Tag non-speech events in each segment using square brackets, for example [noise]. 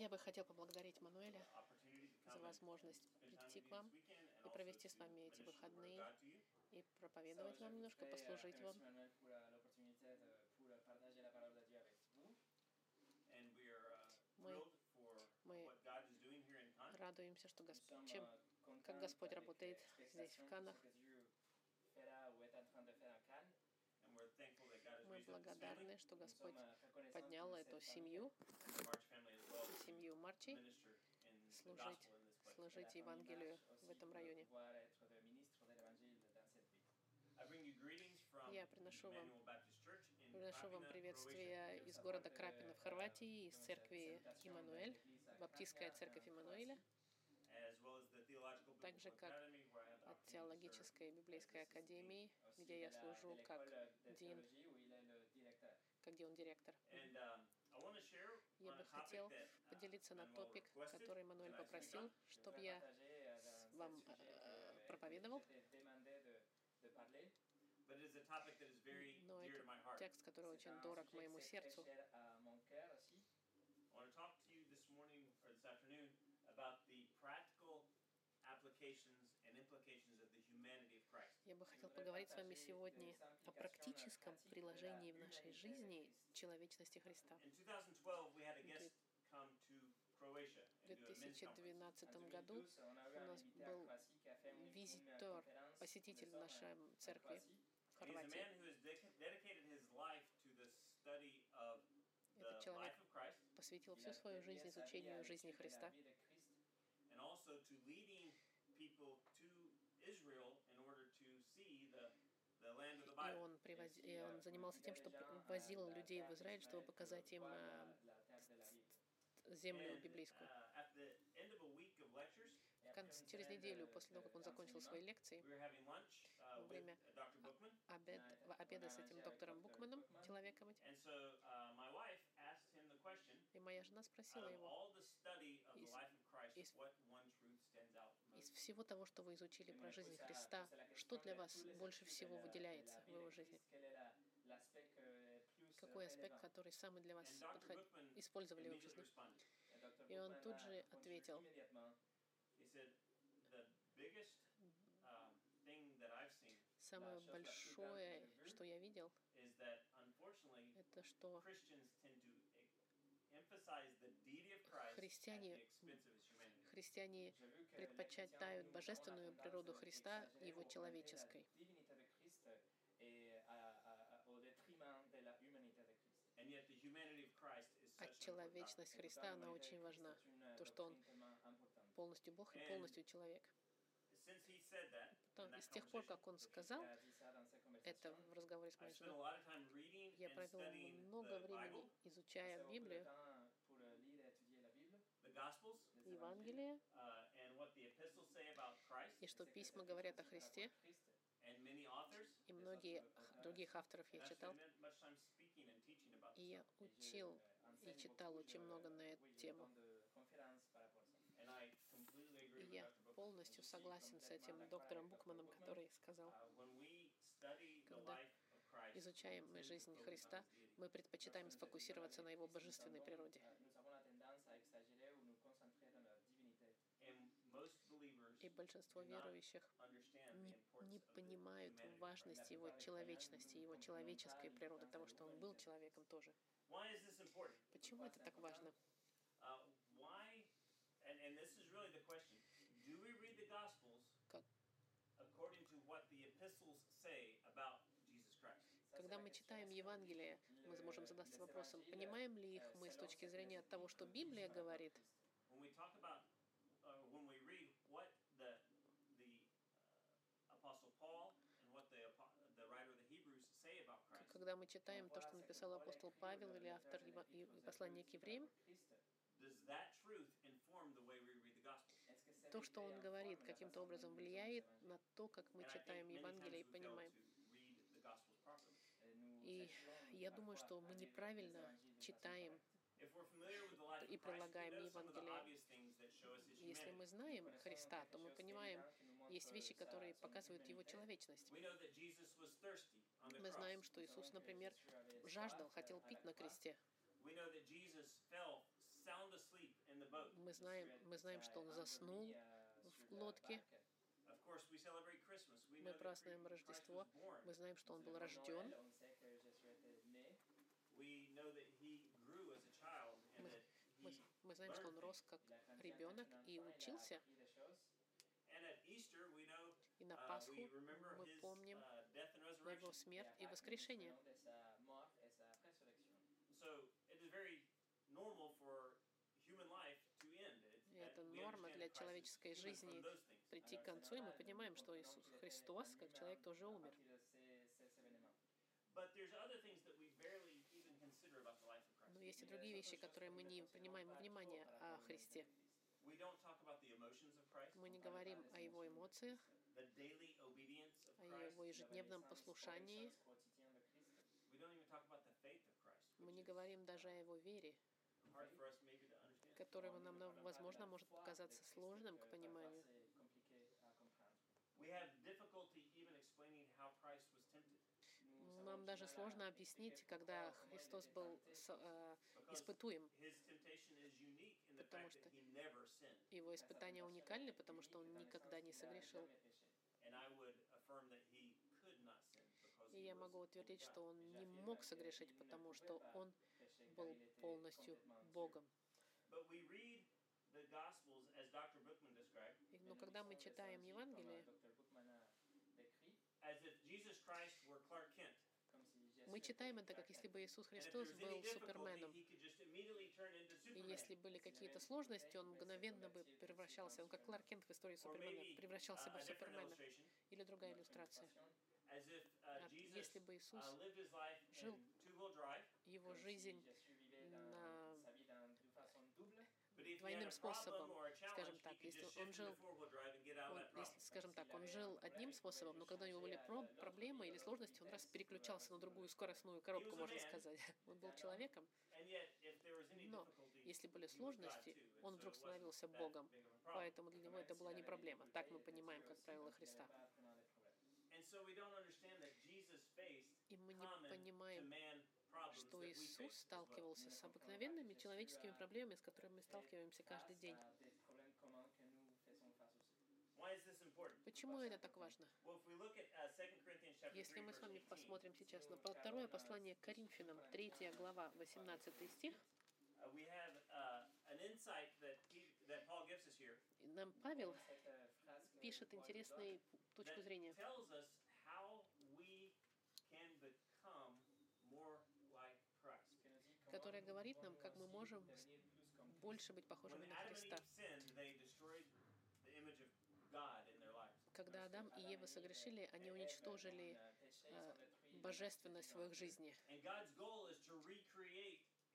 Я бы хотел поблагодарить Мануэля за возможность прийти к вам и провести с вами эти выходные и проповедовать вам немножко, послужить вам. Мы, мы радуемся, что Господь, чем, как Господь работает здесь, в Канах. Мы благодарны, что Господь поднял эту семью, семью Марчи, служить, служить Евангелию в этом районе. Я приношу вам, приношу вам приветствие из города Крапина в Хорватии, из церкви Иммануэль, Баптистская церковь Иммануэля, также как от теологической библейской академии, где я служу как Дин, как где он директор. Я бы хотел поделиться на топик, который Мануэль попросил, чтобы я вам э, проповедовал. Но это текст, который очень дорог моему сердцу. Я бы хотел поговорить с вами сегодня о практическом приложении в нашей жизни человечности Христа. В 2012 году у нас был визитер, посетитель нашей церкви в Хорватии. Этот человек посвятил всю свою жизнь изучению жизни Христа и он, привоз... и он занимался тем, что возил людей в Израиль, чтобы показать им э, землю библейскую. Конце, через неделю после того, как он закончил свои лекции, во время обед, обеда с этим доктором Букманом, человеком этим, и моя жена спросила его, из, из, из всего того, что вы изучили про жизнь Христа, что для вас больше всего выделяется в его жизни? Какой аспект, который самый для вас подход... использовали в жизни? И он тут же ответил, Самое большое, что я видел, это что христиане, христиане предпочитают божественную природу Христа его человеческой. А человечность Христа, она очень важна. То, что Он полностью Бог и полностью человек. Потом, с тех пор, как он сказал это в разговоре с моей женой, я провел много времени, изучая Библию, Евангелие, и что письма говорят о Христе, и многие других авторов я читал. И я учил и читал очень много на эту тему. И я полностью согласен с этим доктором Букманом, который сказал, когда изучаем мы жизнь Христа, мы предпочитаем сфокусироваться на его божественной природе. И большинство верующих не, не понимают важности его человечности, его человеческой природы, того, что он был человеком тоже. Почему это так важно? Когда мы читаем Евангелие, мы можем задаться вопросом, понимаем ли их мы с точки зрения того, что Библия говорит, когда мы читаем то, что написал апостол Павел или автор послания к евреям, то, что он говорит, каким-то образом влияет на то, как мы читаем Евангелие и понимаем. И я думаю, что мы неправильно читаем и прилагаем Евангелие. Если мы знаем Христа, то мы понимаем, есть вещи, которые показывают Его человечность. Мы знаем, что Иисус, например, жаждал, хотел пить на кресте. Мы знаем, мы знаем, что он заснул в лодке. Мы празднуем Рождество. Мы знаем, что он был рожден. Мы, мы, мы знаем, что он рос как ребенок и учился. И на Пасху мы помним его смерть и воскрешение. И это норма для человеческой жизни прийти к концу, и мы понимаем, что Иисус Христос, как человек, тоже умер. Но есть и другие вещи, которые мы не принимаем во внимание о Христе. Мы не говорим о его эмоциях, о его ежедневном послушании. Мы не говорим даже о его вере, которого нам, возможно, может показаться сложным к пониманию. Нам даже сложно объяснить, когда Христос был э, испытуем, потому что его испытания уникальны, потому что он никогда не согрешил. И я могу утвердить, что он не мог согрешить, потому что он был полностью Богом. Но когда мы читаем Евангелие, мы читаем это, как если бы Иисус Христос был Суперменом. И если были какие-то сложности, он мгновенно бы превращался, он как Кларк Кент в истории Супермена, превращался бы в Супермена. Или другая иллюстрация. А если бы Иисус жил его жизнь двойным способом, скажем так. Если он жил, он, если, скажем так, он жил одним способом, но когда у него были про проблемы или сложности, он раз переключался на другую скоростную коробку, можно сказать. [laughs] Он был человеком. Но если были сложности, он вдруг становился Богом. Поэтому для него это была не проблема. Так мы понимаем, как правило, Христа. И мы не понимаем что Иисус сталкивался с обыкновенными человеческими проблемами, с которыми мы сталкиваемся каждый день. Почему это так важно? Если мы с вами посмотрим сейчас на второе послание к Коринфянам, 3 глава, 18 стих, нам Павел пишет интересную точку зрения говорит нам, как мы можем больше быть похожими на Христа. Когда Адам и Ева согрешили, они уничтожили э, божественность в их жизни.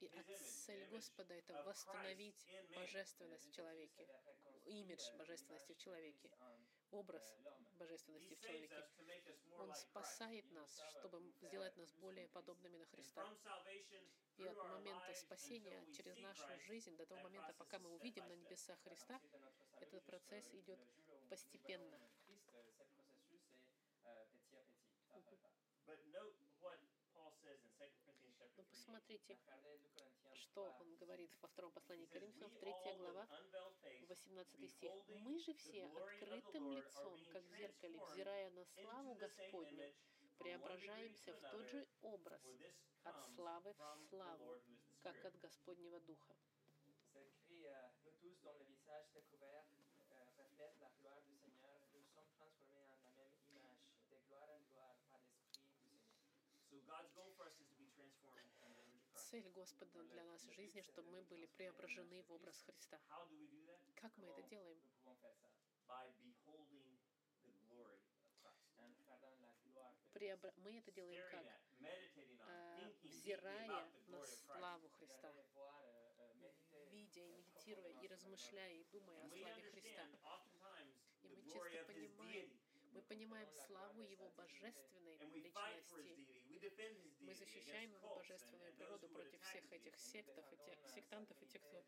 И цель Господа — это восстановить божественность в человеке, имидж божественности в человеке образ божественности в человеке. Он спасает нас, чтобы сделать нас более подобными на Христа. И от момента спасения через нашу жизнь до того момента, пока мы увидим на небесах Христа, этот процесс идет постепенно. Посмотрите, что он говорит во втором послании Коринфянам, 3 глава, 18 стих. «Мы же все открытым лицом, как в зеркале, взирая на славу Господню, преображаемся в тот же образ, от славы в славу, как от Господнего Духа». Цель Господа для нашей жизни, чтобы мы были преображены в образ Христа. Как мы это делаем? Преобра... Мы это делаем как? А, взирая на славу Христа, видя и медитируя, и размышляя, и думая о славе Христа. И мы часто понимаем, мы понимаем славу Его божественной личности. Мы защищаем Его божественную природу против всех этих сектов, и тех, сектантов и тех, кто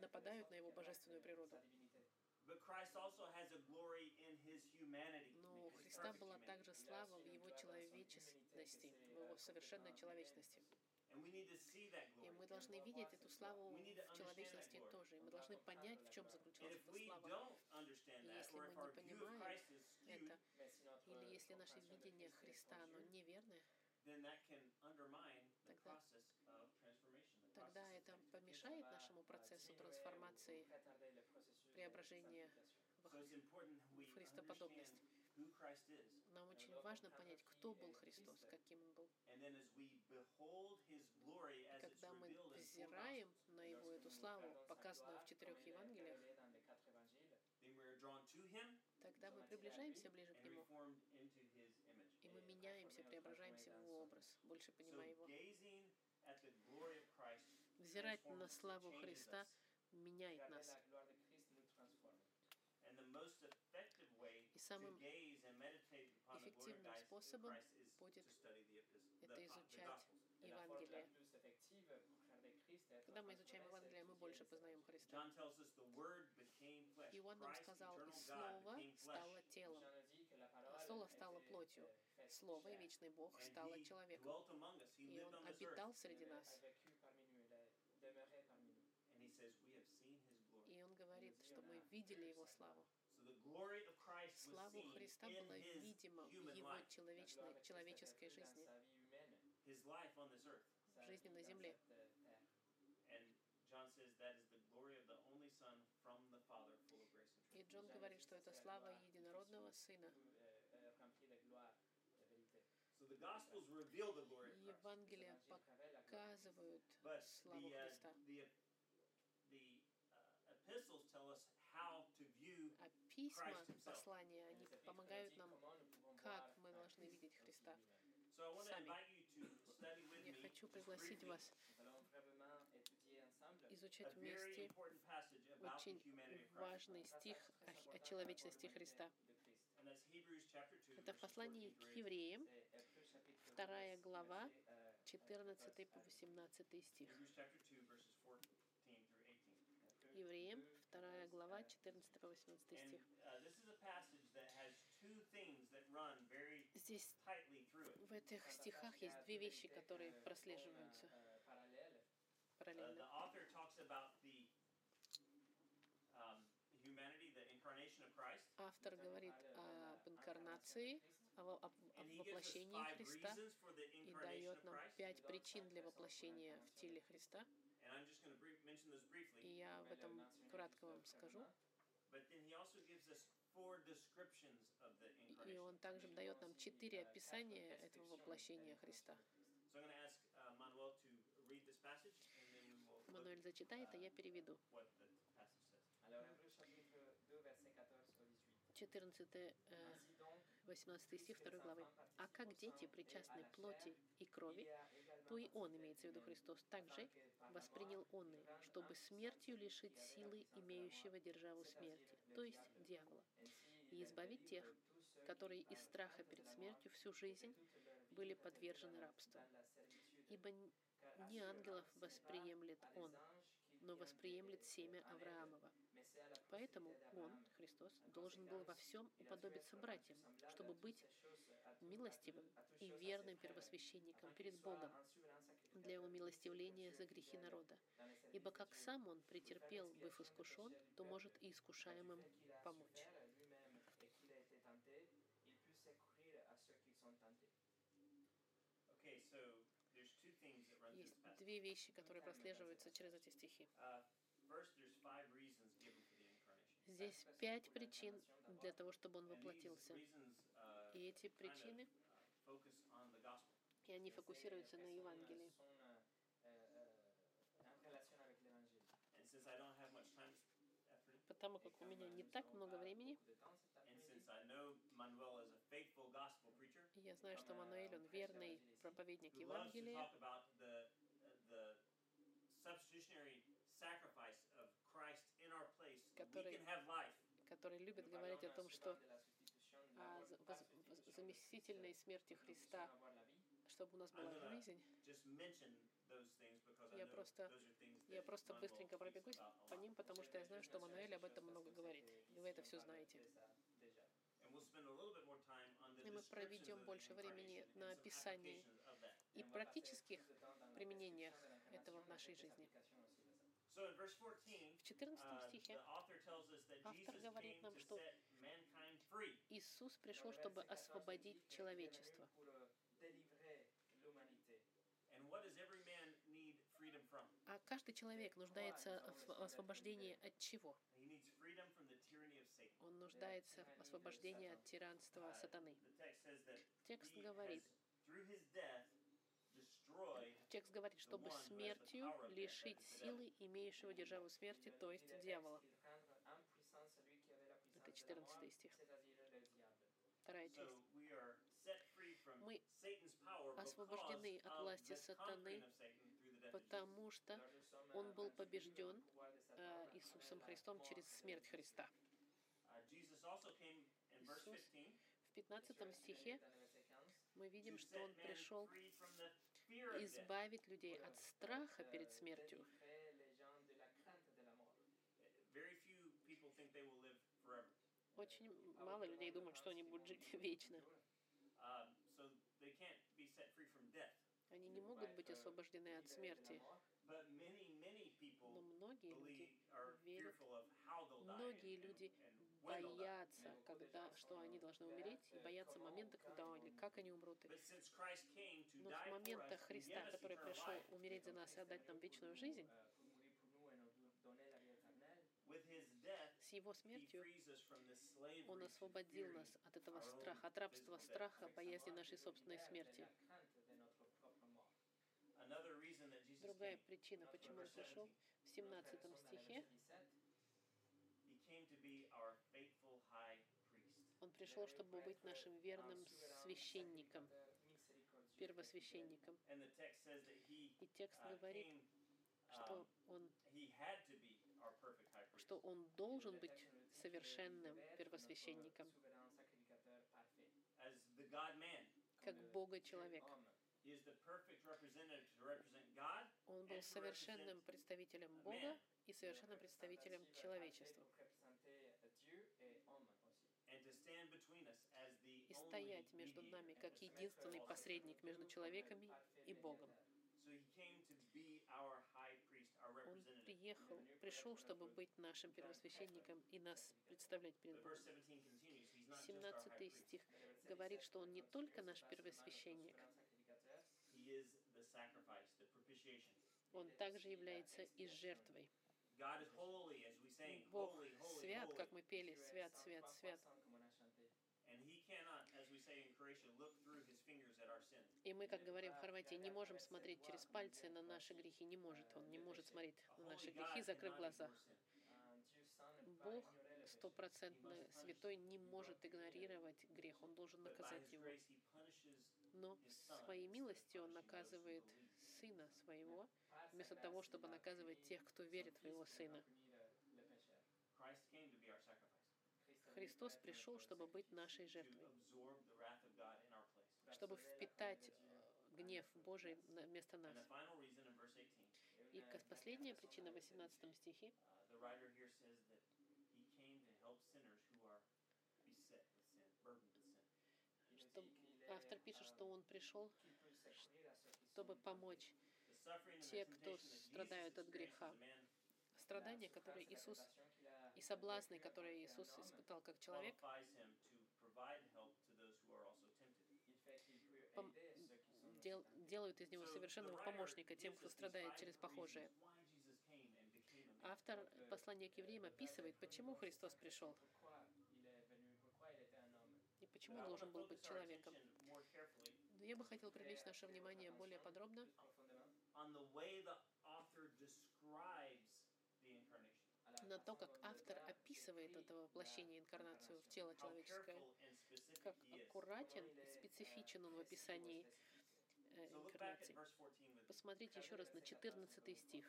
нападают на Его божественную природу. Но у Христа была также слава в Его человечности, в Его совершенной человечности. И мы должны видеть эту славу в человечности тоже. И мы должны понять, в чем заключалась эта слава. И если мы не понимаем это, или если наше видение Христа, оно неверное, тогда, тогда это помешает нашему процессу трансформации, преображения в Христоподобность. Нам очень важно понять, кто был Христос, каким Он был. И когда мы взираем на Его эту славу, показанную в четырех Евангелиях, тогда мы приближаемся ближе к Нему, и мы меняемся, преображаемся в Его образ, больше понимая Его. Взирать на славу Христа меняет нас. Самым эффективным способом будет это изучать Евангелие. Когда мы изучаем Евангелие, мы больше познаем Христа. Иоанн нам сказал, и Слово стало телом, а Слово стало плотью. Слово и вечный Бог стало человеком, и Он обитал среди нас. И Он говорит, что мы видели Его славу. Славу Христа была видима в Его человечной, человеческой жизни, жизни на земле. И Джон говорит, что это слава единородного Сына. Евангелия показывают славу Христа. Письма, послания, они помогают нам, как мы должны видеть Христа сами. Я хочу пригласить вас изучать вместе очень важный стих о, о человечности Христа. Это в послании к евреям, вторая глава, 14 по 18 стих. Евреям, вторая глава, 14 по 18 стих. Здесь в этих стихах есть две вещи, которые прослеживаются параллельно. Автор говорит об инкарнации, о, о, о воплощении Христа и дает нам пять причин для воплощения в теле Христа. И я об этом кратко вам скажу. И он также дает нам четыре описания этого воплощения Христа. Мануэль зачитает, а я переведу. 14, 18 стих 2 главы. «А как дети причастны плоти и крови, то и Он, имеется в виду Христос, также воспринял Он, чтобы смертью лишить силы имеющего державу смерти, то есть дьявола, и избавить тех, которые из страха перед смертью всю жизнь были подвержены рабству. Ибо не ангелов восприемлет Он, но восприемлет семя Авраамова. Поэтому Он, Христос, должен был во всем уподобиться братьям, чтобы быть милостивым и верным первосвященником перед Богом для умилостивления за грехи народа. Ибо как сам Он претерпел, быв искушен, то может и искушаемым помочь. Есть две вещи, которые прослеживаются через эти стихи. Здесь пять причин для того, чтобы он воплотился. И эти причины, и они фокусируются на Евангелии. Потому как у меня не так много времени, я знаю, что Мануэль, он верный проповедник Евангелия, который, который любит говорить о том, что о заместительной смерти Христа, чтобы у нас была жизнь. Я просто, я просто быстренько пробегусь по ним, потому что я знаю, что Мануэль об этом много говорит. И вы это все знаете. И мы проведем больше времени на описании и практических применениях этого в нашей жизни. В 14 стихе автор говорит нам, что Иисус пришел, чтобы освободить человечество. А каждый человек нуждается в освобождении от чего? Он нуждается в освобождении от тиранства сатаны. Текст говорит, Текст говорит, чтобы смертью лишить силы имеющего державу смерти, то есть дьявола. Это 14 стих. Вторая часть. Мы освобождены от власти сатаны, потому что он был побежден э, Иисусом Христом через смерть Христа. Иисус в 15 стихе мы видим, что Он пришел избавить людей от страха перед смертью. Очень мало людей думают, что они будут жить вечно. Они не могут быть освобождены от смерти. Но многие люди верят, многие люди боятся, когда, что они должны умереть, и боятся момента, когда или как они умрут. Но в момента Христа, который пришел умереть за нас и отдать нам вечную жизнь, с Его смертью Он освободил нас от этого страха, от рабства страха, боязни нашей собственной смерти. Другая причина, почему Он пришел, в 17 стихе он пришел, чтобы быть нашим верным священником, первосвященником. И текст говорит, что он, что он должен быть совершенным первосвященником, как Бога-человек. Он был совершенным представителем Бога и совершенным представителем человечества стоять между нами как единственный посредник между человеками и Богом. Он приехал, пришел, чтобы быть нашим первосвященником и нас представлять перед Богом. 17 стих говорит, что Он не только наш первосвященник, Он также является и жертвой. Бог свят, как мы пели, свят, свят, свят. И мы, как говорим в Хорватии, не можем смотреть через пальцы на наши грехи. Не может он, не может смотреть на наши грехи, закрыв глаза. Бог стопроцентно святой не может игнорировать грех, он должен наказать его. Но своей милости он наказывает Сына Своего, вместо того, чтобы наказывать тех, кто верит в Его Сына. Христос пришел, чтобы быть нашей жертвой, чтобы впитать э, гнев Божий вместо нас. И последняя причина в 18 стихе, что автор пишет, что он пришел, чтобы помочь те, кто страдают от греха. Страдания, которые Иисус и соблазны, которые Иисус испытал как человек, дел, делают из него совершенного помощника тем, кто страдает через похожее. Автор послания к евреям описывает, почему Христос пришел и почему он должен был быть человеком. Но я бы хотел привлечь наше внимание более подробно на то, как автор описывает это воплощение, инкарнацию в тело человеческое, как аккуратен и специфичен он в описании э, инкарнации. Посмотрите еще раз на 14 стих.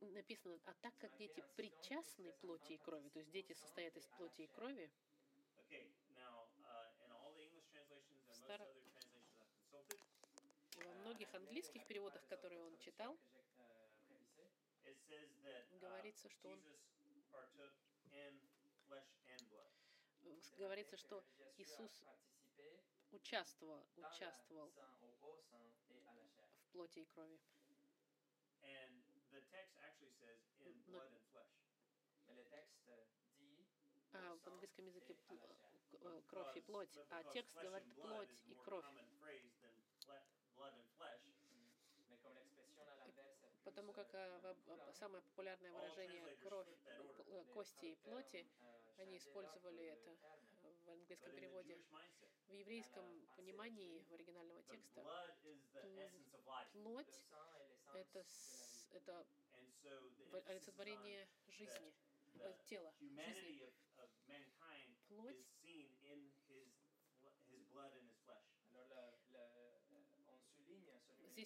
Написано, а так как дети причастны плоти и крови, то есть дети состоят из плоти и крови, Стар во многих английских переводах, которые он читал, говорится, что он говорится, что Иисус участвовал, участвовал в плоти и крови. Но, а, в английском языке э, кровь и плоть, а текст говорит плоть и кровь. Потому как а, самое популярное выражение кровь, э, кости и плоти, они использовали это в английском переводе. В еврейском понимании в оригинального текста плоть — это, это олицетворение жизни, тела, жизни. Плоть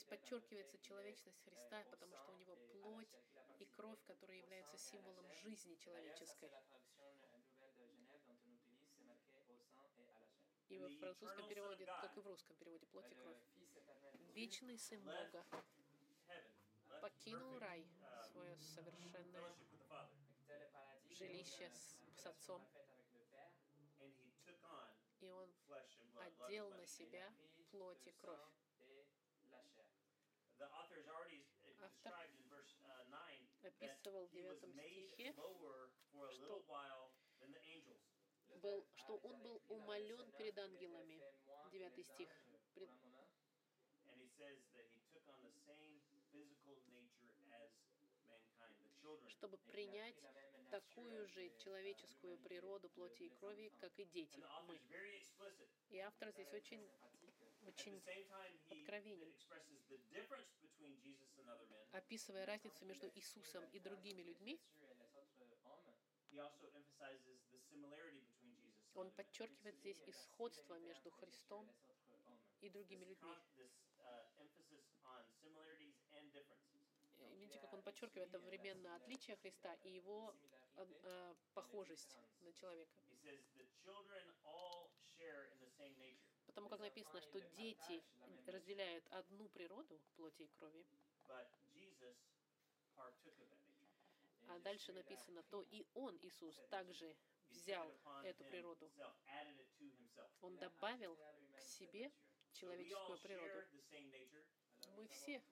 Здесь подчеркивается человечность Христа, потому что у него плоть и кровь, которые являются символом жизни человеческой. И в французском переводе, как и в русском переводе, плоть и кровь. Вечный Сын Бога покинул рай, свое совершенное жилище с, с Отцом, и Он одел на себя плоть и кровь. Автор описывал в девятом стихе, что был, что он был умолен перед ангелами. Девятый стих. Пред... чтобы принять такую же человеческую природу плоти и крови, как и дети, мы. И автор здесь очень, очень откровенен, описывая разницу между Иисусом и другими людьми, он подчеркивает здесь и сходство между Христом и другими людьми. Uh, видите, как он подчеркивает одновременно отличие Христа и его э, похожесть на человека. Потому как написано, что дети разделяют одну природу плоти и крови. А дальше написано, то и Он, Иисус, также взял эту природу. Он добавил к себе человеческую природу. Мы все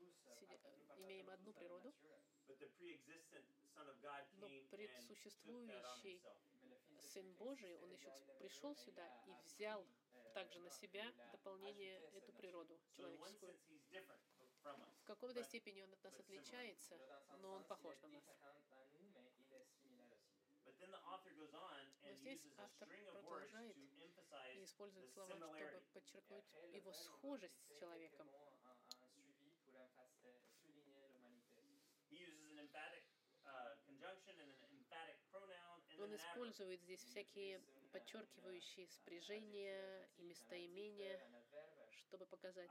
имеем одну природу, но предсуществующий Сын Божий, Он еще пришел сюда и взял также на себя дополнение эту природу человеческую. В какой-то степени он от нас отличается, но он похож на нас. Но здесь автор продолжает и использует слова, чтобы подчеркнуть его схожесть с человеком. Он использует здесь всякие подчеркивающие спряжения и местоимения, чтобы показать.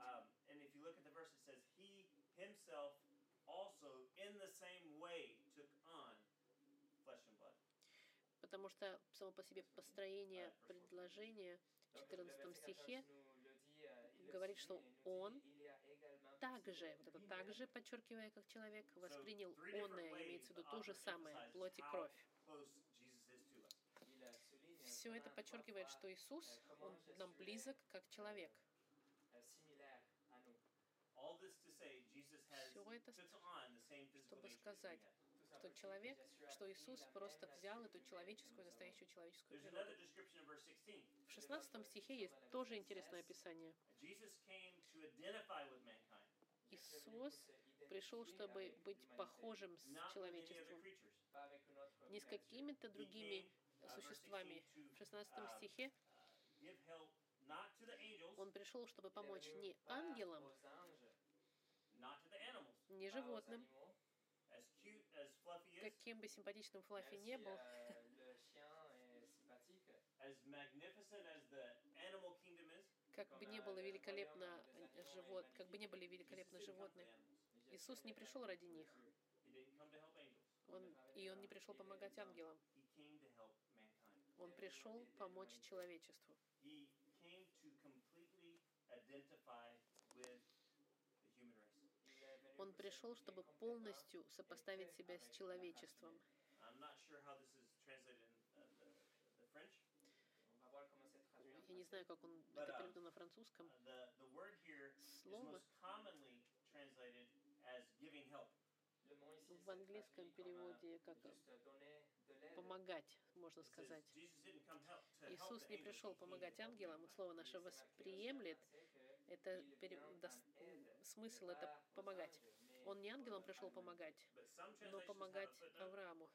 Потому что само по себе построение предложения в 14 стихе говорит, что он также, вот это также, подчеркивая, как человек, воспринял онное, имеется в виду то же самое, плоть и кровь. Все это подчеркивает, что Иисус, Он нам близок как человек. Все это, чтобы сказать, что человек, что Иисус просто взял эту человеческую, настоящую человеческую природу. В 16 стихе есть тоже интересное описание. Иисус пришел, чтобы быть похожим с человечеством, не с какими-то другими существами. В 16 стихе он пришел, чтобы помочь не ангелам, не животным, каким бы симпатичным Флаффи не был, как бы не было великолепно живот, как бы не были великолепны животные, Иисус не пришел ради них. Он, и Он не пришел помогать ангелам. Он пришел помочь человечеству. Он пришел, чтобы полностью сопоставить себя с человечеством. Я не знаю, как он это переведено на французском. Слово в английском переводе как помогать, можно сказать. Иисус не пришел помогать ангелам. Слово наше восприемлет. Это смысл это помогать. Он не ангелам пришел помогать, но помогать Аврааму.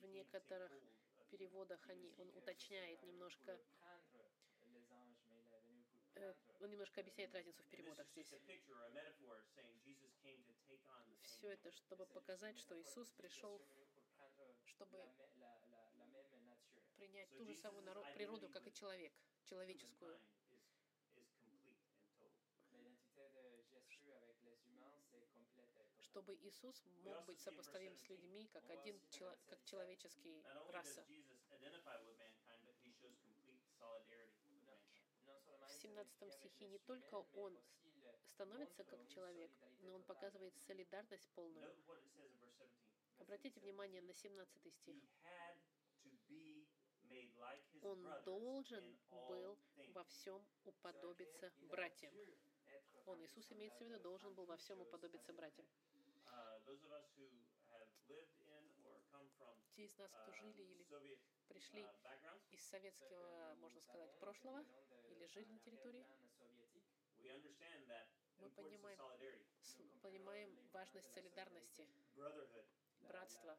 В некоторых переводах они, он уточняет немножко, он немножко объясняет разницу в переводах здесь. Все это, чтобы показать, что Иисус пришел, чтобы принять ту же самую природу, как и человек, человеческую. чтобы Иисус мог быть сопоставим с людьми как один как человеческий раса. 17 стихе не только он становится как человек, но он показывает солидарность полную. Обратите внимание на 17 стих. Он должен был во всем уподобиться братьям. Он, Иисус, имеется в виду, должен был во всем уподобиться братьям. Те из нас, кто жили или пришли из советского, можно сказать, прошлого, жили на территории, мы понимаем, понимаем важность солидарности, братства.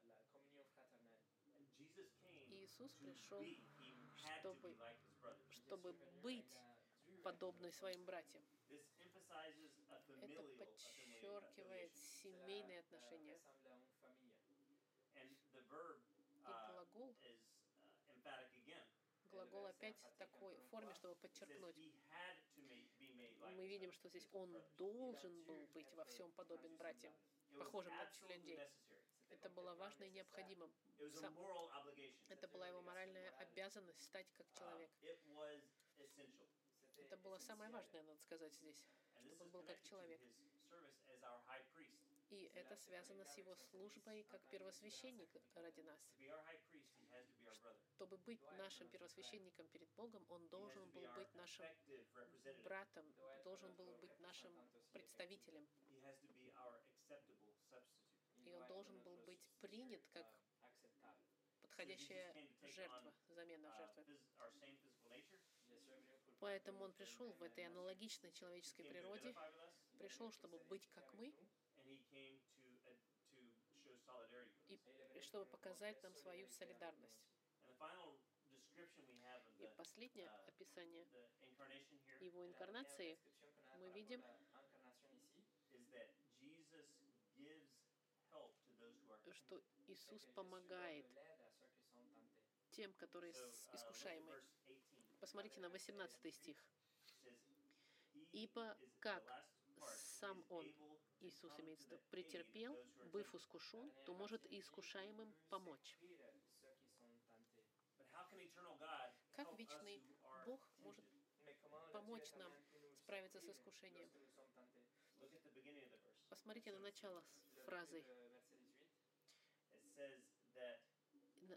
Иисус пришел, чтобы, чтобы быть подобной своим братьям. Это подчеркивает семейные отношения. И глагол, глагол опять в такой форме, чтобы подчеркнуть. Мы видим, что здесь он должен был быть во всем подобен братьям, похожим на людей. Это было важно и необходимым. Это была его моральная обязанность стать как человек. Это было самое важное, надо сказать здесь, чтобы он был как человек. И это связано с его службой как первосвященник ради нас. Чтобы быть нашим первосвященником перед Богом, он должен был быть нашим братом, должен был быть нашим представителем. И он должен был быть принят как подходящая жертва, замена жертвы. Поэтому он пришел в этой аналогичной человеческой природе, пришел, чтобы быть как мы, и чтобы показать нам свою солидарность. И последнее описание его инкарнации мы видим, что Иисус помогает тем, которые искушаемы. Посмотрите на 18 стих. «Ибо как сам Он, Иисус имеется в виду, претерпел, быв искушен, то может и искушаемым помочь». Как вечный Бог может помочь нам справиться с искушением? Посмотрите на начало фразы.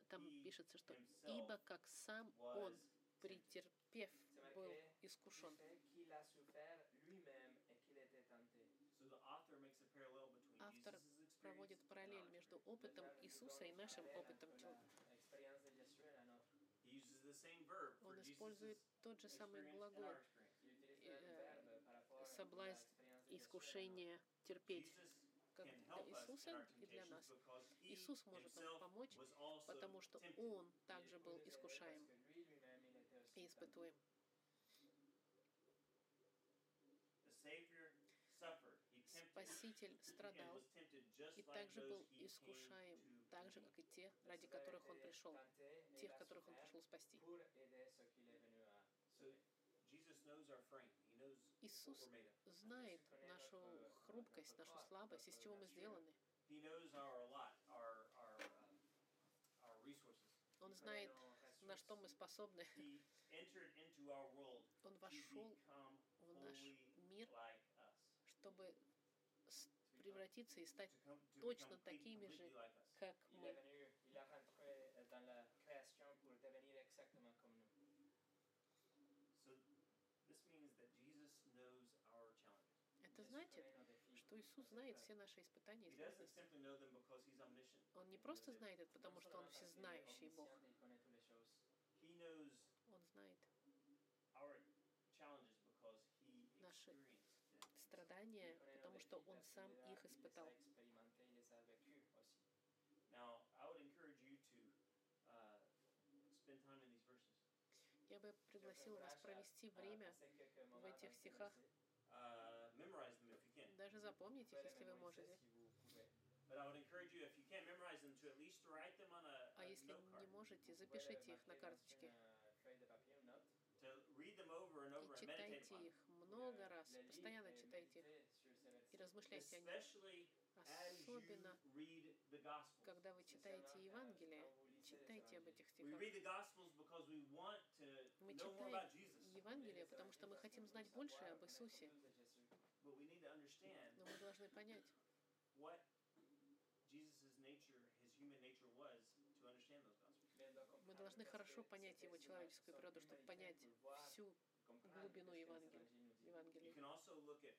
Там пишется, что «Ибо как сам Он претерпев, был искушен. Автор проводит параллель между опытом Иисуса и нашим опытом. Он использует тот же самый глагол э, соблазн, искушение, терпеть как для Иисуса и для нас. Иисус может нам помочь, потому что Он также был искушаем и испытуем. Спаситель страдал и также был искушаем, так же, как и те, ради которых Он пришел, тех, которых Он пришел спасти. Иисус знает нашу хрупкость, нашу слабость, из чего мы сделаны. Он знает, на что мы способны. Он вошел в наш мир, чтобы превратиться и стать точно такими же, как мы. euh. Это значит, что Иисус знает все наши испытания и сложности. Он не просто знает это, потому что Он всезнающий Бог. Он знает Наши. Страдания, потому что Он сам их испытал. uh. Я бы пригласил вас провести время в этих стихах. Uh. Даже запомните их, если вы можете. А если не можете, запишите их на карточке и читайте их много раз, постоянно читайте их и размышляйте о них. Особенно, когда вы читаете Евангелие, читайте об этих стихах. Мы читаем. Евангелие, потому что мы хотим знать больше об Иисусе, но мы должны понять, мы должны хорошо понять Его человеческую природу, чтобы понять всю глубину Евангелия. You Евангелия. can also look at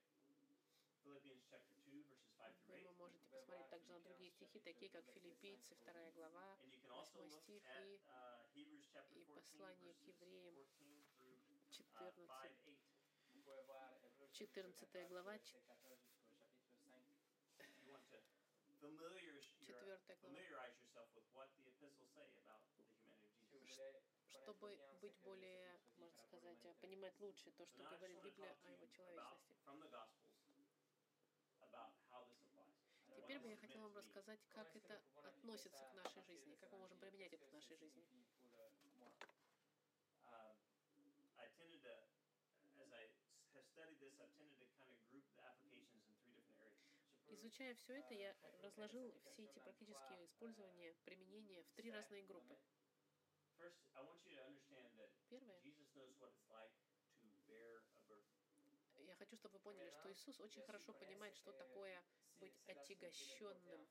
Philippians chapter 2, verses 5 through 8. Вы можете посмотреть также на другие стихи, такие как Филиппийцы, 2 глава, And you can also восьмой look стих at и uh, Hebrews chapter и 14, послание к евреям 14 through uh, 14, 5, 8. 14 глава, ч- You want to familiar, Четвертая глава. Чтобы быть более, можно сказать, а, понимать лучше то, что говорит Библия о Его человечности. Теперь бы я хотела вам рассказать, как это относится к нашей жизни, как мы можем применять это в нашей жизни. Изучая все это, я разложил все эти практические использования, применения в три разные группы. First, I want you to understand that Первое, Jesus knows what it's like to bear a burden. я хочу, чтобы вы поняли, что Иисус очень хорошо понимает, что такое быть отягощенным.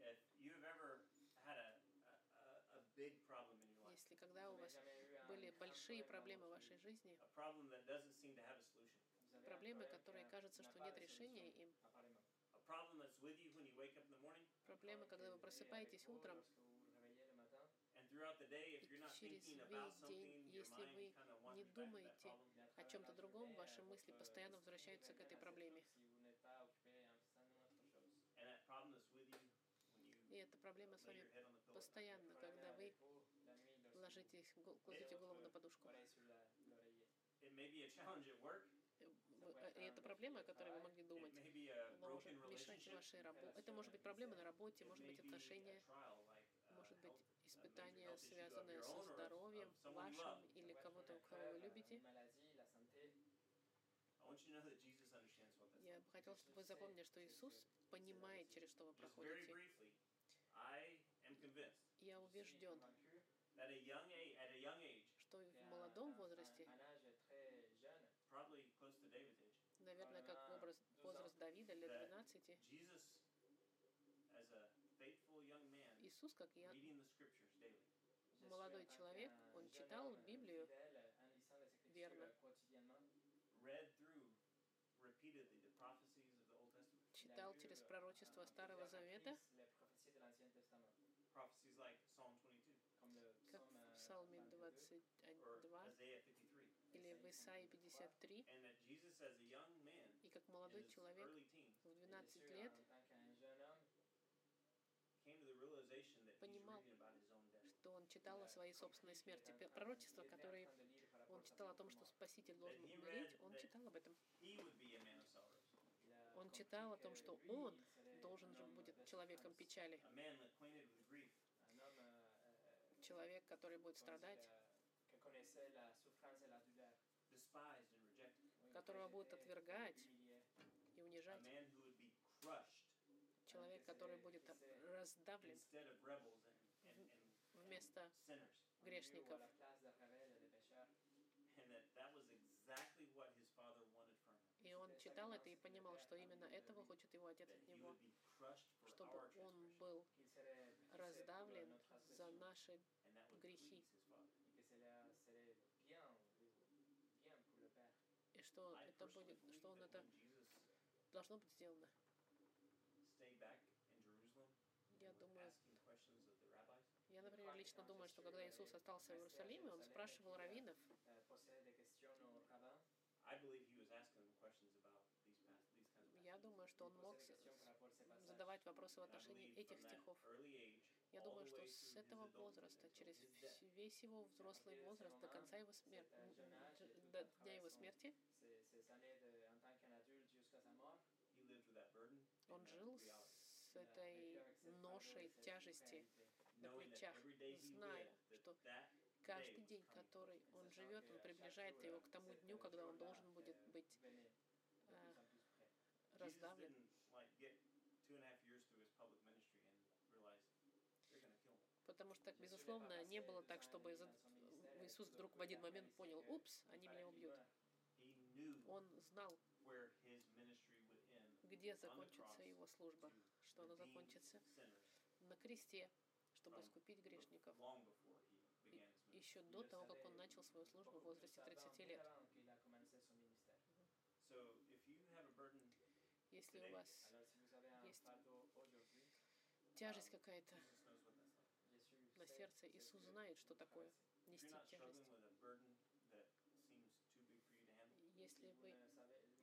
If you have ever had a, a, a big problem in your life, Если когда у вас были большие проблемы в вашей жизни, a problem that doesn't seem to have a solution, проблемы, которые кажется, что нет решения им, a problem that's with you when you wake up in the morning, проблемы, когда вы просыпаетесь утром, через весь день, если вы не думаете о чем-то другом, ваши мысли постоянно возвращаются к этой проблеме. И эта проблема с вами постоянно, когда вы ложитесь, кладете голову на подушку. Э, э, И это проблема, о которой вы могли думать. Она может мешать вашей работе. Это может быть проблема на работе, может быть отношения, trial, like, uh, может быть health, uh, испытания, связанные со здоровьем вашим или кого-то, кого вы любите. That's Я бы хотела, чтобы вы запомнили, что Иисус понимает, через что вы проходите. Я убежден, что в молодом возрасте, наверное, как образ, возраст Давида лет 12, Иисус, как я, молодой человек, он читал Библию верно. читал через пророчество Старого Завета, Prophecies like Psalm 22 как в Псалме or 22 Isaiah 53. или в Исаии 53, And that Jesus, as a young man, и как молодой человек в 12 лет Понимал, что он читал о своей собственной смерти. Пророчество, которое он читал о том, что Спаситель должен умереть, он читал об этом. Он читал о том, что он должен же будет человеком печали, with grief, человек, который будет страдать, and rejected, которого будут отвергать и унижать, человек, который будет раздавлен вместо грешников. И он читал это и понимал, что именно этого хочет его отец от него, чтобы он был раздавлен за наши грехи. И что это будет, что он это должно быть сделано. Я думаю, я, лично думаю, что когда Иисус остался в Иерусалиме, он спрашивал раввинов, я думаю, что он мог задавать вопросы в отношении этих стихов. Я думаю, что с этого возраста, через весь его взрослый возраст, до конца его смерти, до дня его смерти, он жил с этой ношей тяжести на плечах, зная, что каждый день, который он живет, он приближает его к тому дню, когда он должен будет быть э, раздавлен. Потому что, безусловно, не было так, чтобы Иисус вдруг в один момент понял, упс, они меня убьют. Он знал, где закончится его служба, что она закончится на кресте, чтобы искупить грешников. еще до того, как он начал свою службу в возрасте 30 лет. Если у вас есть тяжесть какая-то на сердце, Иисус знает, что такое нести тяжесть. Если вы,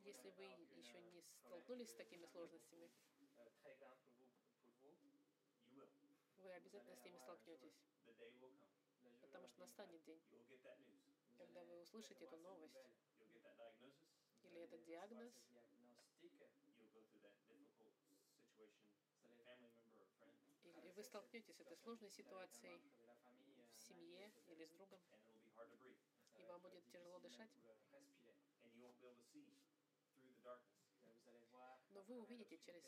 если вы еще не столкнулись с такими сложностями, вы обязательно с ними столкнетесь. Потому что настанет день, когда вы услышите эту новость или этот диагноз, и вы столкнетесь с этой сложной ситуацией в семье или с другом, и вам будет тяжело дышать, но вы увидите через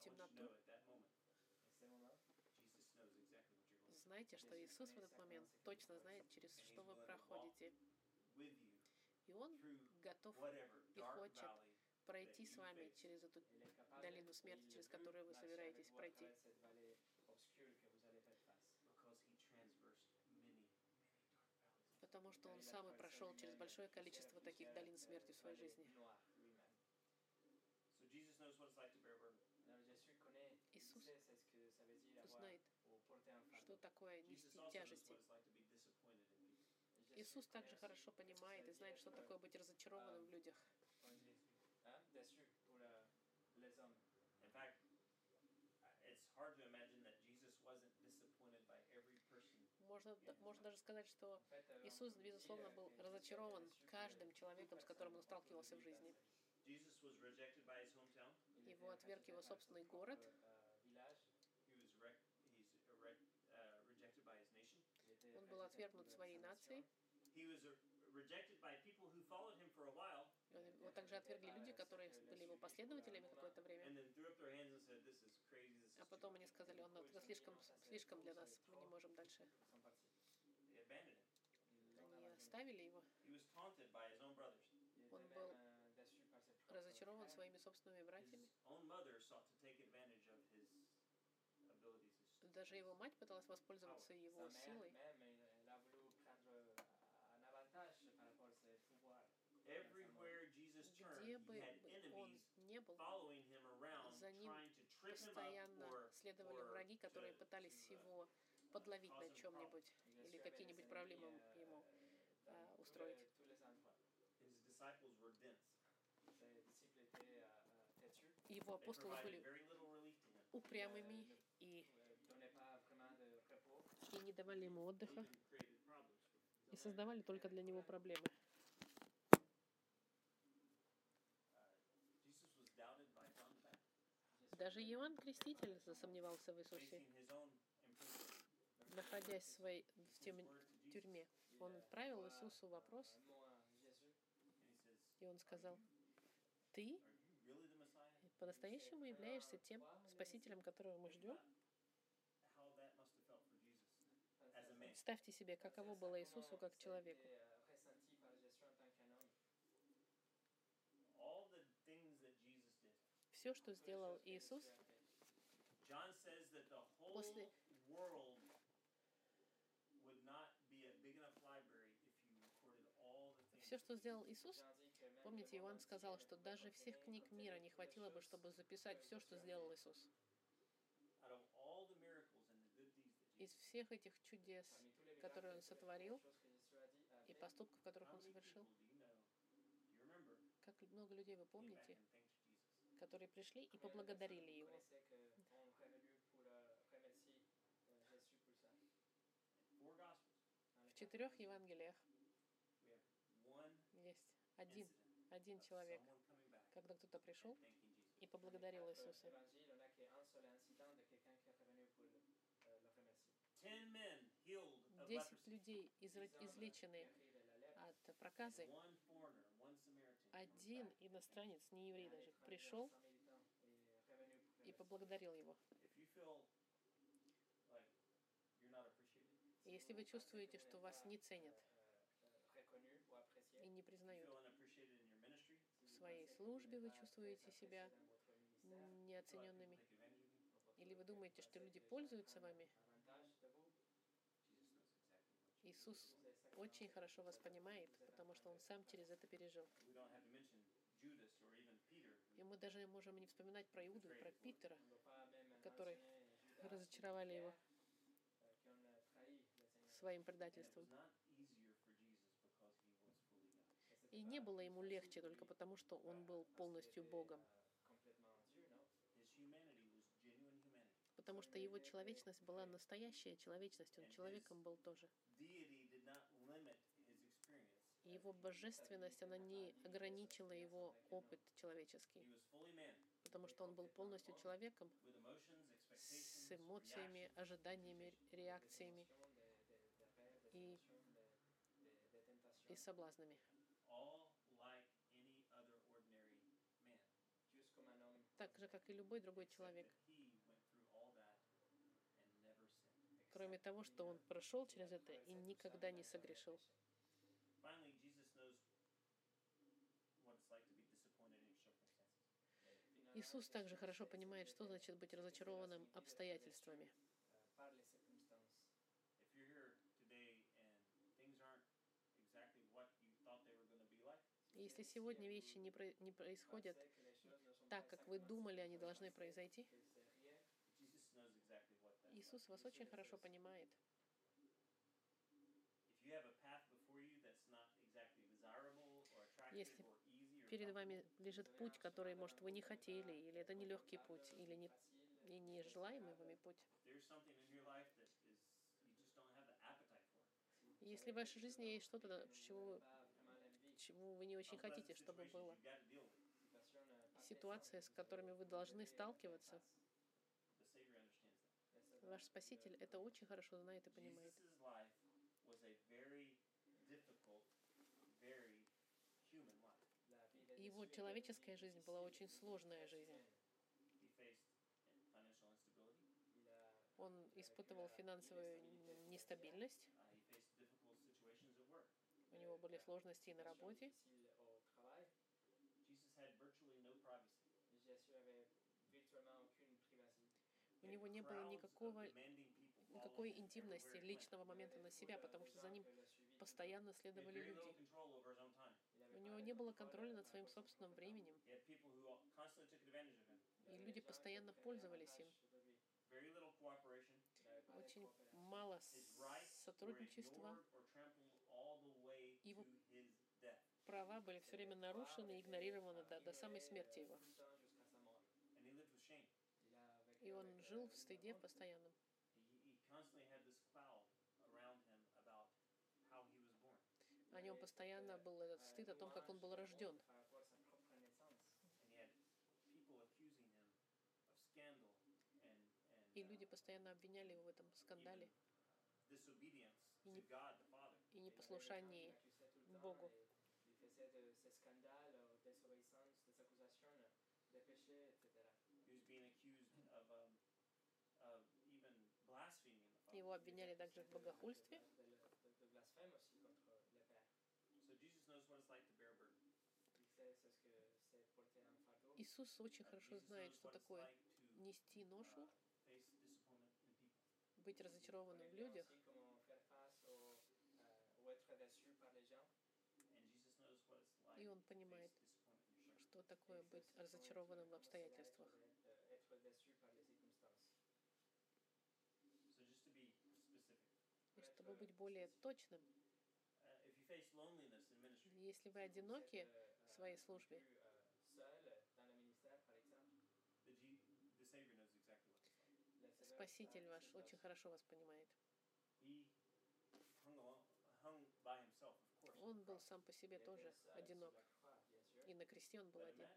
темноту знайте, что Иисус в этот момент точно знает, через что вы проходите. И Он готов и хочет пройти с вами через эту долину смерти, через которую вы собираетесь пройти. Потому что Он сам и прошел через большое количество таких долин смерти в своей жизни. Иисус знает, что такое нести тяжести. Иисус также хорошо понимает и знает, что такое быть разочарованным в людях. Можно, можно даже сказать, что Иисус, безусловно, был разочарован каждым человеком, с которым он сталкивался в жизни. Его отверг его собственный город, Он был отвергнут своей нацией. Его также отвергли люди, которые были его последователями какое-то время. А потом они сказали, он это слишком, слишком для нас, мы не можем дальше. Они оставили его. Он был разочарован своими собственными братьями. Даже его мать пыталась воспользоваться его силой. Где бы он не был, за ним постоянно следовали враги, которые пытались его подловить на чем-нибудь или какие-нибудь проблемы ему а, устроить. Его апостолы были упрямыми и и не давали ему отдыха, и создавали только для него проблемы. Даже Иоанн Креститель засомневался в Иисусе, находясь в, своей, в тюрьме. Он отправил Иисусу вопрос, и он сказал, «Ты по-настоящему являешься тем спасителем, которого мы ждем?» Представьте себе, каково было Иисусу как человеку. Все, что сделал Иисус, После- все, что сделал Иисус, помните, Иоанн сказал, что даже всех книг мира не хватило бы, чтобы записать все, что сделал Иисус. Из всех этих чудес, которые Он сотворил, и поступков, которых Он совершил, как много людей вы помните, которые пришли и поблагодарили Его. В четырех Евангелиях есть один, один человек, когда кто-то пришел и поблагодарил Иисуса. Десять людей, излеченные от проказы. Один иностранец, не еврей даже, пришел и поблагодарил его. Если вы чувствуете, что вас не ценят и не признают, в своей службе вы чувствуете себя неоцененными, или вы думаете, что люди пользуются вами, Jesus knows exactly what you Иисус очень хорошо вас понимает, потому что Он сам через это пережил. И мы даже можем не вспоминать про Иуду про Питера, который разочаровали его своим предательством. because he was fully God. И не было ему легче только потому, что он был полностью Богом, потому что его человечность была настоящая человечность, он человеком был тоже. Его божественность, она не ограничила его опыт человеческий, потому что он был полностью человеком с эмоциями, ожиданиями, реакциями и, и соблазнами. Так же, как и любой другой человек. Кроме того, что он прошел через это и никогда не согрешил. Иисус также хорошо понимает, что значит быть разочарованным обстоятельствами. И если сегодня вещи не, про- не происходят так, как вы думали, они должны произойти, Jesus knows exactly what that's Иисус вас очень хорошо понимает. Если Перед вами лежит путь, который, может, вы не хотели, или это нелегкий путь, или не, и не желаемый вами путь. Если в вашей жизни есть что-то, чего, вы- чего вы не очень хотите, чтобы было, ситуации, с которыми вы должны сталкиваться, ваш Спаситель это очень хорошо знает и понимает. Его человеческая жизнь была очень сложная жизнь. Он испытывал финансовую нестабильность, у него были сложности и на работе. У него не было никакого, никакой интимности, личного момента на себя, потому что за ним постоянно следовали люди. У него не было контроля над своим собственным временем, и люди постоянно пользовались им. Очень мало сотрудничества, Его- права были все время нарушены и игнорированы до, до самой смерти его. И он жил в стыде постоянном. О нем постоянно был этот стыд о том, как он был рожден. И люди постоянно обвиняли его в этом скандале и и непослушании Богу. Его обвиняли также в богохульстве. Иисус очень хорошо знает, что такое нести ношу, быть разочарованным в людях. И Он понимает, что такое быть разочарованным в обстоятельствах. И чтобы быть более точным, если вы одиноки в своей службе, Спаситель ваш очень хорошо вас понимает. Он был сам по себе тоже одинок. И на кресте он был один.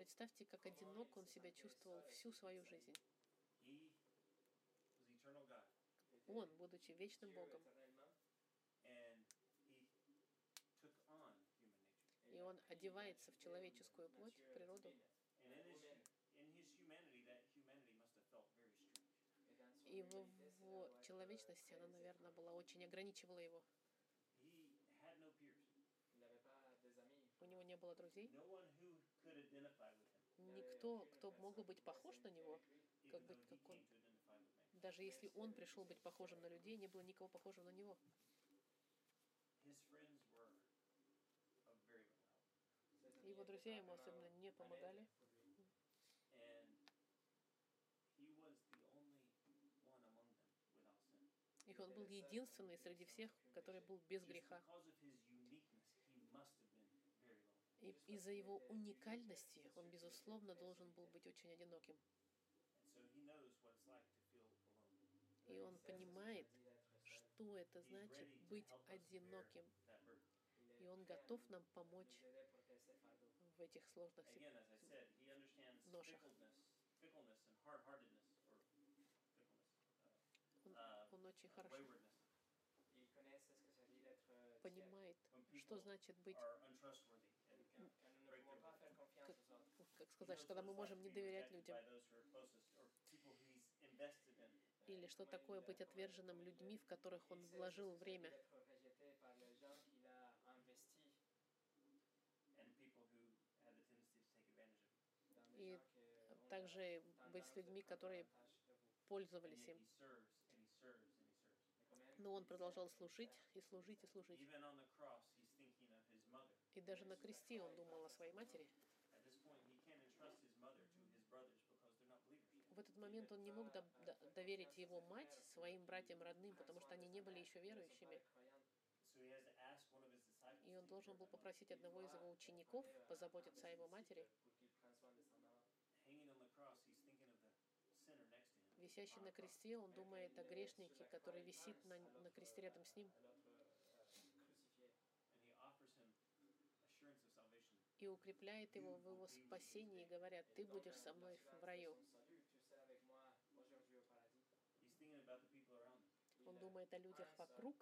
Представьте, как одинок он себя чувствовал всю свою жизнь. Он, будучи вечным Богом, и он одевается в человеческую плоть, в природу. И в его человечности она, наверное, была очень ограничивала его. У него не было друзей. Никто, кто мог бы быть похож на него, как быть как он. Даже если он пришел быть похожим на людей, не было никого похожего на него. Его друзья ему особенно не помогали. И он был единственный среди всех, который был без греха. И из-за его уникальности он, безусловно, должен был быть очень одиноким. И он понимает, что это значит быть одиноким. И он готов нам помочь в этих сложных ношах. Он, он очень хорошо понимает, что значит быть, как, сказать, когда мы можем не доверять людям, или что такое быть отверженным людьми, в которых он вложил время. И также быть с людьми, которые пользовались им. Но он продолжал служить и служить и служить. И даже на кресте он думал о своей матери. Этот момент он не мог до, до, доверить его мать своим братьям родным, потому что они не были еще верующими. И он должен был попросить одного из его учеников позаботиться о его матери. Висящий на кресте, он думает о грешнике, который висит на, на кресте рядом с ним. И укрепляет его в его спасении, говоря, ты будешь со мной в раю. Думает о людях вокруг,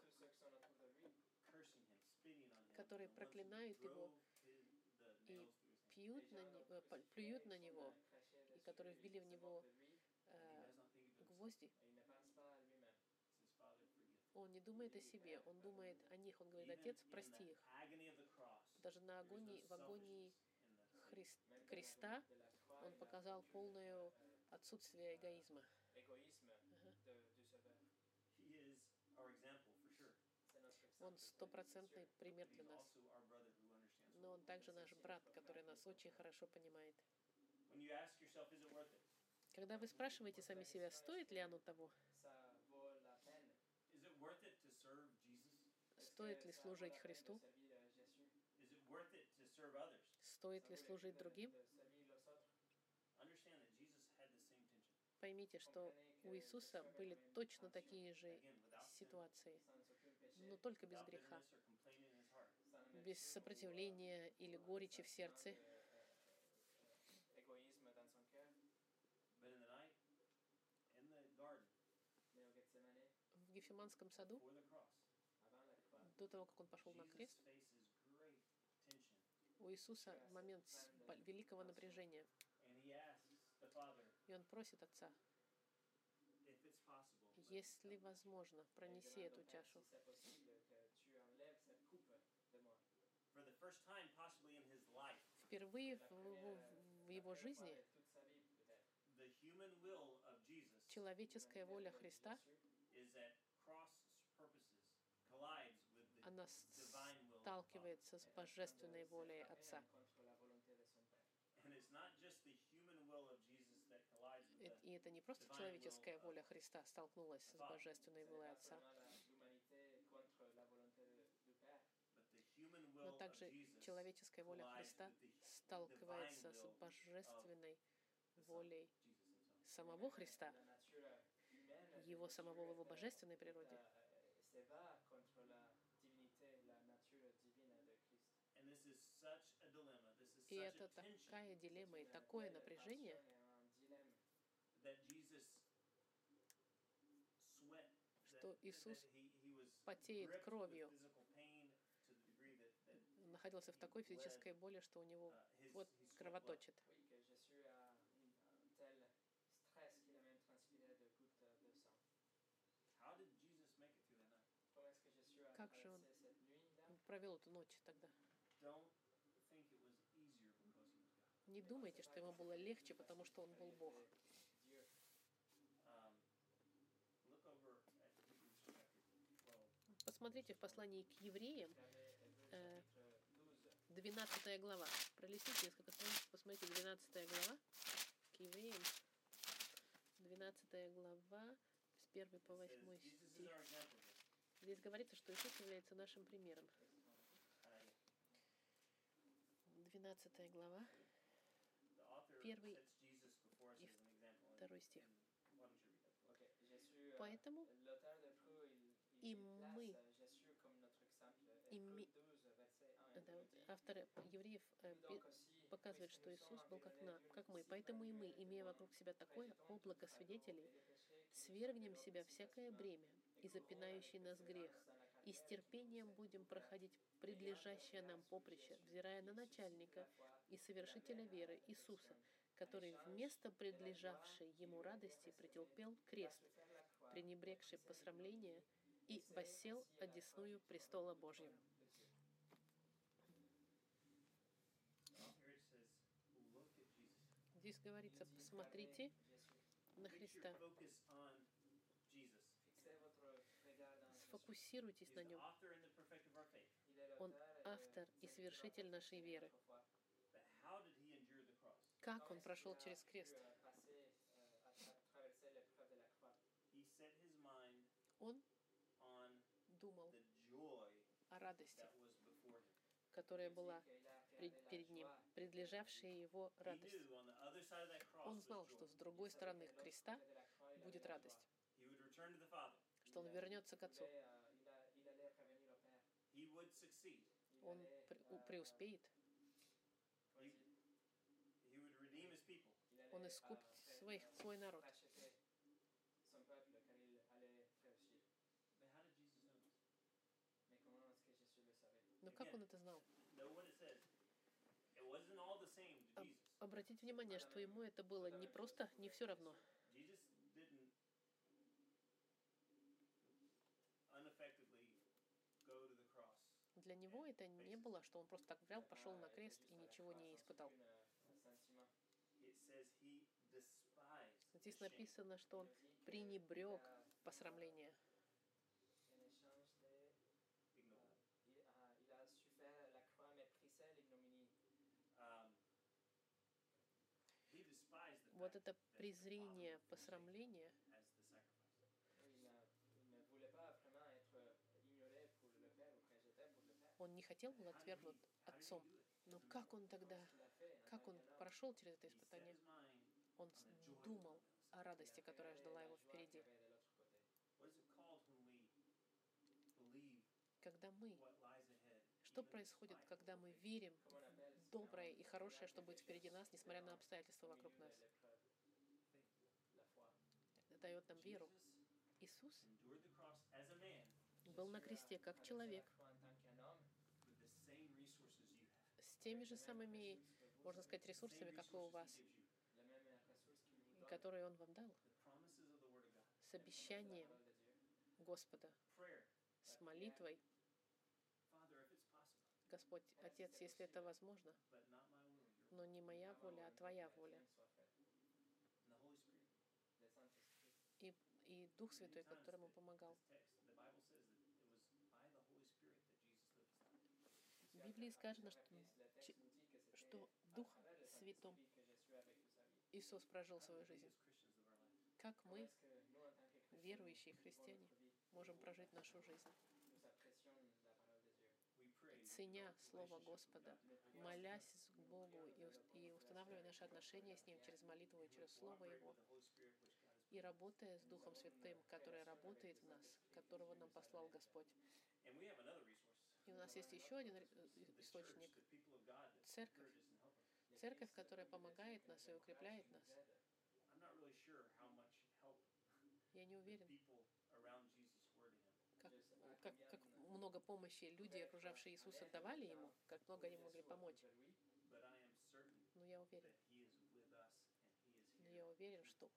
которые проклинают его и пьют на него, э, плюют на него, и которые вбили в него э, гвозди. Он не думает о себе, он думает о них. Он говорит, Отец, прости их. Даже на агонии, в агонии Христ, креста он показал полное отсутствие эгоизма. Он стопроцентный пример для нас. Но он также наш брат, который нас очень хорошо понимает. Когда вы спрашиваете сами себя, стоит ли оно того? Стоит ли служить Христу? Стоит ли служить другим? Поймите, что у Иисуса были точно такие же ситуации, но только без греха, без сопротивления или горечи в сердце. В Гефиманском саду, до того, как он пошел на крест, у Иисуса момент великого напряжения. И он просит Отца, если возможно, пронеси эту чашу. Впервые в его, жизни человеческая воля Христа она сталкивается с божественной волей Отца. И это не просто человеческая воля Христа столкнулась с божественной волей Отца, но также человеческая воля Христа сталкивается с божественной волей самого Христа, его самого в его божественной природе. И это такая дилемма и такое напряжение, что Иисус потеет кровью, находился в такой физической боли, что у него вот кровоточит. Как же он провел эту ночь тогда? Не думайте, что ему было легче, потому что он был Бог. Посмотрите в послании к евреям, 12 э, глава. Пролистите несколько страниц, посмотрите, 12 глава к евреям. 12 глава, с 1 по 8 стих. Здесь говорится, что Иисус является нашим примером. 12 глава, первый и второй стих. Поэтому и мы, и мы да, автор евреев э, показывает, что Иисус был как, на, как мы. Поэтому и мы, имея вокруг себя такое облако свидетелей, свергнем себя всякое бремя и запинающий нас грех, и с терпением будем проходить предлежащее нам поприще, взирая на начальника и совершителя веры Иисуса, который вместо предлежавшей ему радости претерпел крест, пренебрегший посрамление, и воссел одесную престола Божьего. Здесь говорится, посмотрите на Христа. Сфокусируйтесь на нем. Он автор и совершитель нашей веры. Как он прошел через крест? Он радости, которая была перед ним, предлежавшая его радость. Он знал, что с другой стороны креста будет радость, что он вернется к Отцу. Он преуспеет. Он искупит своих, свой народ. Но как он это знал? Обратите внимание, что ему это было не просто, не все равно. Для него это не было, что он просто так взял, пошел на крест и ничего не испытал. Здесь написано, что он пренебрег посрамление. Вот это презрение, посрамление, он не хотел был отвергнут отцом. Но как он тогда, как он прошел через это испытание? Он думал о радости, которая ждала его впереди. Когда мы, что происходит, когда мы верим в доброе и хорошее, что будет впереди нас, несмотря на обстоятельства вокруг нас? Дает нам веру. Иисус был на кресте как человек, с теми же самыми, можно сказать, ресурсами, как и у вас, которые Он вам дал. с обещанием Господа, с молитвой. Господь, Отец, если это возможно, но не моя воля, а Твоя воля. И, и Дух Святой, который ему помогал. В Библии сказано, что, что Дух Святом Иисус прожил свою жизнь. Как мы, верующие христиане, можем прожить нашу жизнь? ценя Слово Господа, молясь к Богу и устанавливая наши отношения с Ним через молитву и через Слово Его, и работая с Духом Святым, который работает в нас, которого нам послал Господь. И у нас есть еще один источник — церковь. Церковь, которая помогает нас и укрепляет нас. Я не уверен, как, как, как много помощи люди, окружавшие Иисуса, давали ему, как много они могли помочь. Но я уверен, но я уверен, что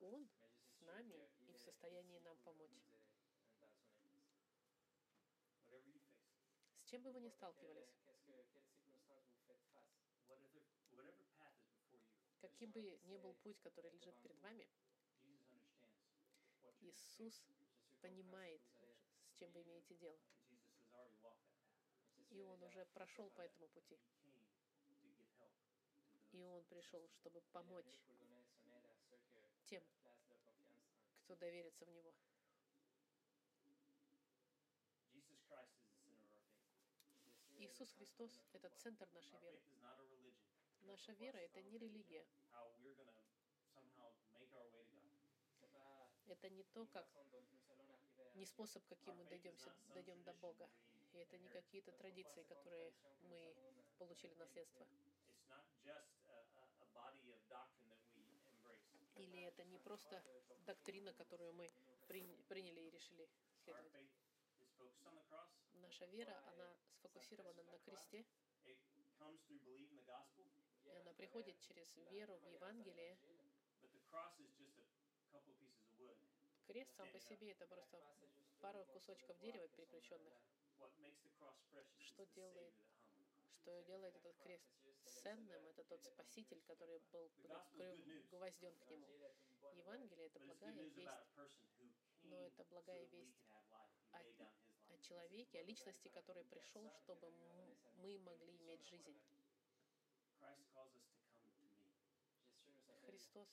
Он с нами и в состоянии нам помочь. С чем бы вы ни сталкивались, каким бы ни был путь, который лежит перед вами, Иисус понимает, с чем вы имеете дело. И Он уже прошел по этому пути. И Он пришел, чтобы помочь тем, кто доверится в Него. Иисус Христос — это центр нашей веры. Наша вера — это не религия. Это не то, как не способ, каким мы дойдемся, дойдем до Бога. И это не какие-то традиции, которые мы получили наследство. Или это не просто доктрина, которую мы приняли и решили следовать. Наша вера, она сфокусирована на кресте, и она приходит через веру в Евангелие. Крест сам по себе это просто пару кусочков дерева переключенных. Что делает, что делает этот крест ценным, это тот Спаситель, который был гвозден к нему. Евангелие — это благая весть, но это благая весть о, о человеке, о личности, который пришел, чтобы мы могли иметь жизнь. Христос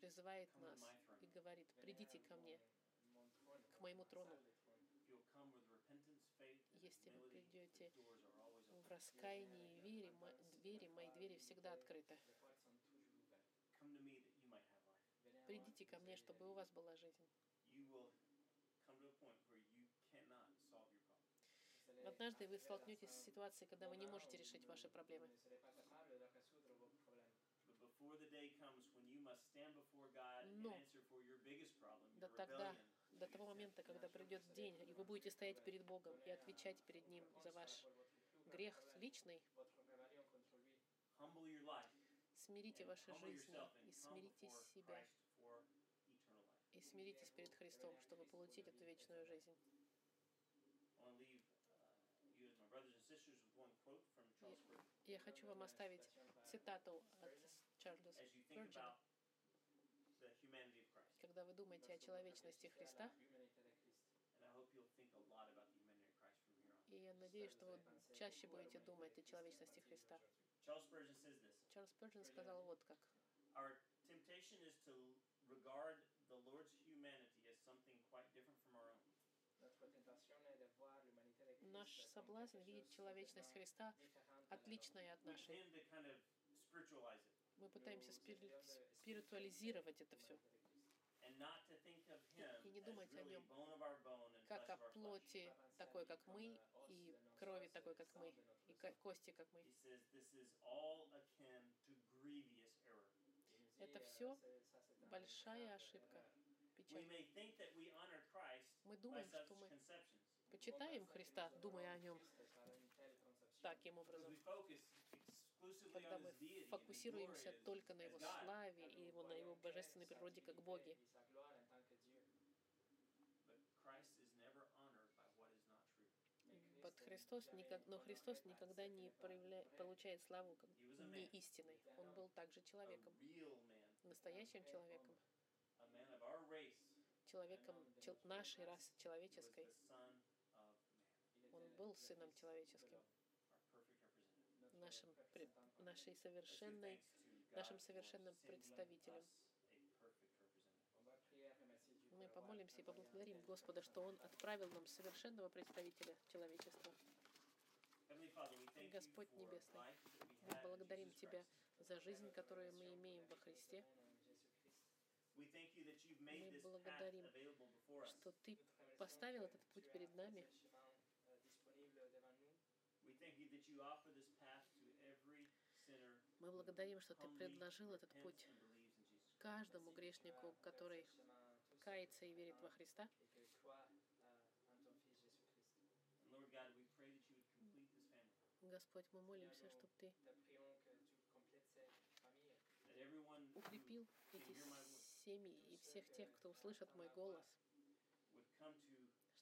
призывает нас и говорит, придите ко мне, к моему трону. Если вы придете в раскаянии и вере, двери, мои двери всегда открыты. Придите ко мне, чтобы у вас была жизнь. Однажды вы столкнетесь с ситуацией, когда вы не можете решить ваши проблемы. Но до тогда, до того момента, когда придет день, и вы будете стоять перед Богом и отвечать перед Ним за ваш грех личный, смирите ваши жизни и смирите себя. И смиритесь перед Христом, чтобы получить эту вечную жизнь. Я хочу вам оставить цитату от Чарльза Спurgeon. Когда вы думаете о человечности Христа, и я надеюсь, что вы чаще будете думать о человечности Христа. Чарльз Спurgeon сказал вот как. Наш соблазн видеть человечность Христа отличной от нашей. Мы пытаемся спиритуализировать это все. И не думать о нем как о плоти такой, как мы, и крови такой, как мы, и кости, как мы. Это все большая ошибка, печаль. Мы думаем, что мы почитаем Христа, думая о нем таким образом когда мы фокусируемся только на Его славе и его, на Его божественной природе как Боге. Под Христос никак, но Христос никогда не проявля, получает славу как не истиной. Он был также человеком, настоящим человеком, человеком нашей расы человеческой. Он был сыном человеческим нашим, нашей совершенной, нашим совершенным представителем. Мы помолимся и поблагодарим Господа, что Он отправил нам совершенного представителя человечества. Господь Небесный, мы благодарим Тебя за жизнь, которую мы имеем во Христе. Мы благодарим, что Ты поставил этот путь перед нами. Мы благодарим, что Ты предложил этот путь каждому грешнику, который кается и верит во Христа. Господь, мы молимся, чтобы Ты укрепил эти семьи и всех тех, кто услышит мой голос,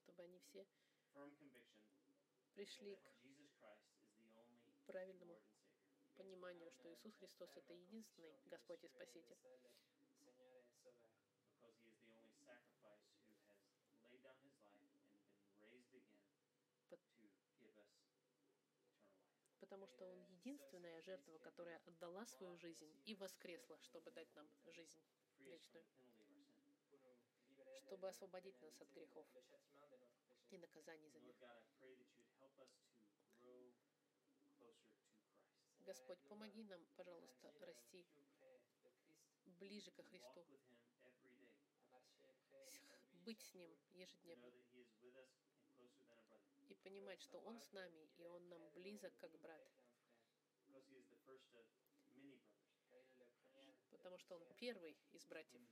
чтобы они все пришли к правильному пониманию, что Иисус Христос — это единственный Господь и Спаситель. Потому что Он единственная жертва, которая отдала свою жизнь и воскресла, чтобы дать нам жизнь вечную, чтобы освободить нас от грехов и наказаний за них. Господь, помоги нам, пожалуйста, расти ближе ко Христу, быть с Ним ежедневно и понимать, что Он с нами, и Он нам близок, как брат. Потому что Он первый из братьев.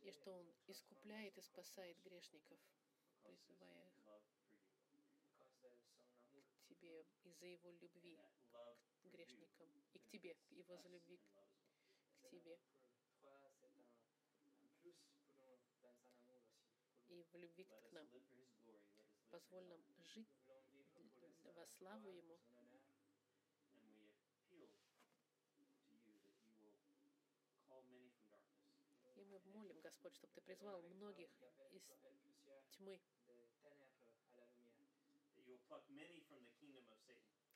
И что Он искупляет и спасает грешников, призывая их к Тебе из-за Его любви к грешникам и к Тебе, Его за любви к Тебе. И в любви к нам. Позволь нам жить во славу Ему. И мы молим, Господь, чтобы Ты призвал многих из тьмы,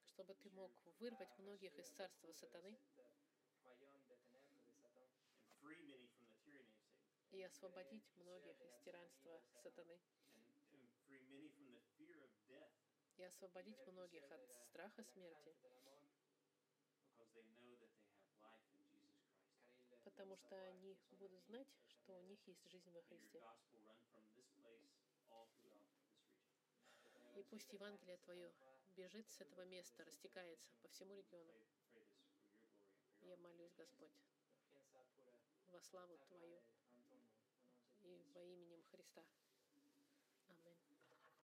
чтобы Ты мог вырвать многих из царства сатаны и освободить многих из тиранства сатаны. И освободить многих от страха смерти, потому что они будут знать, что у них есть жизнь во Христе. И пусть Евангелие Твое бежит с этого места, растекается по всему региону. Я молюсь, Господь, во славу Твою и во именем Христа.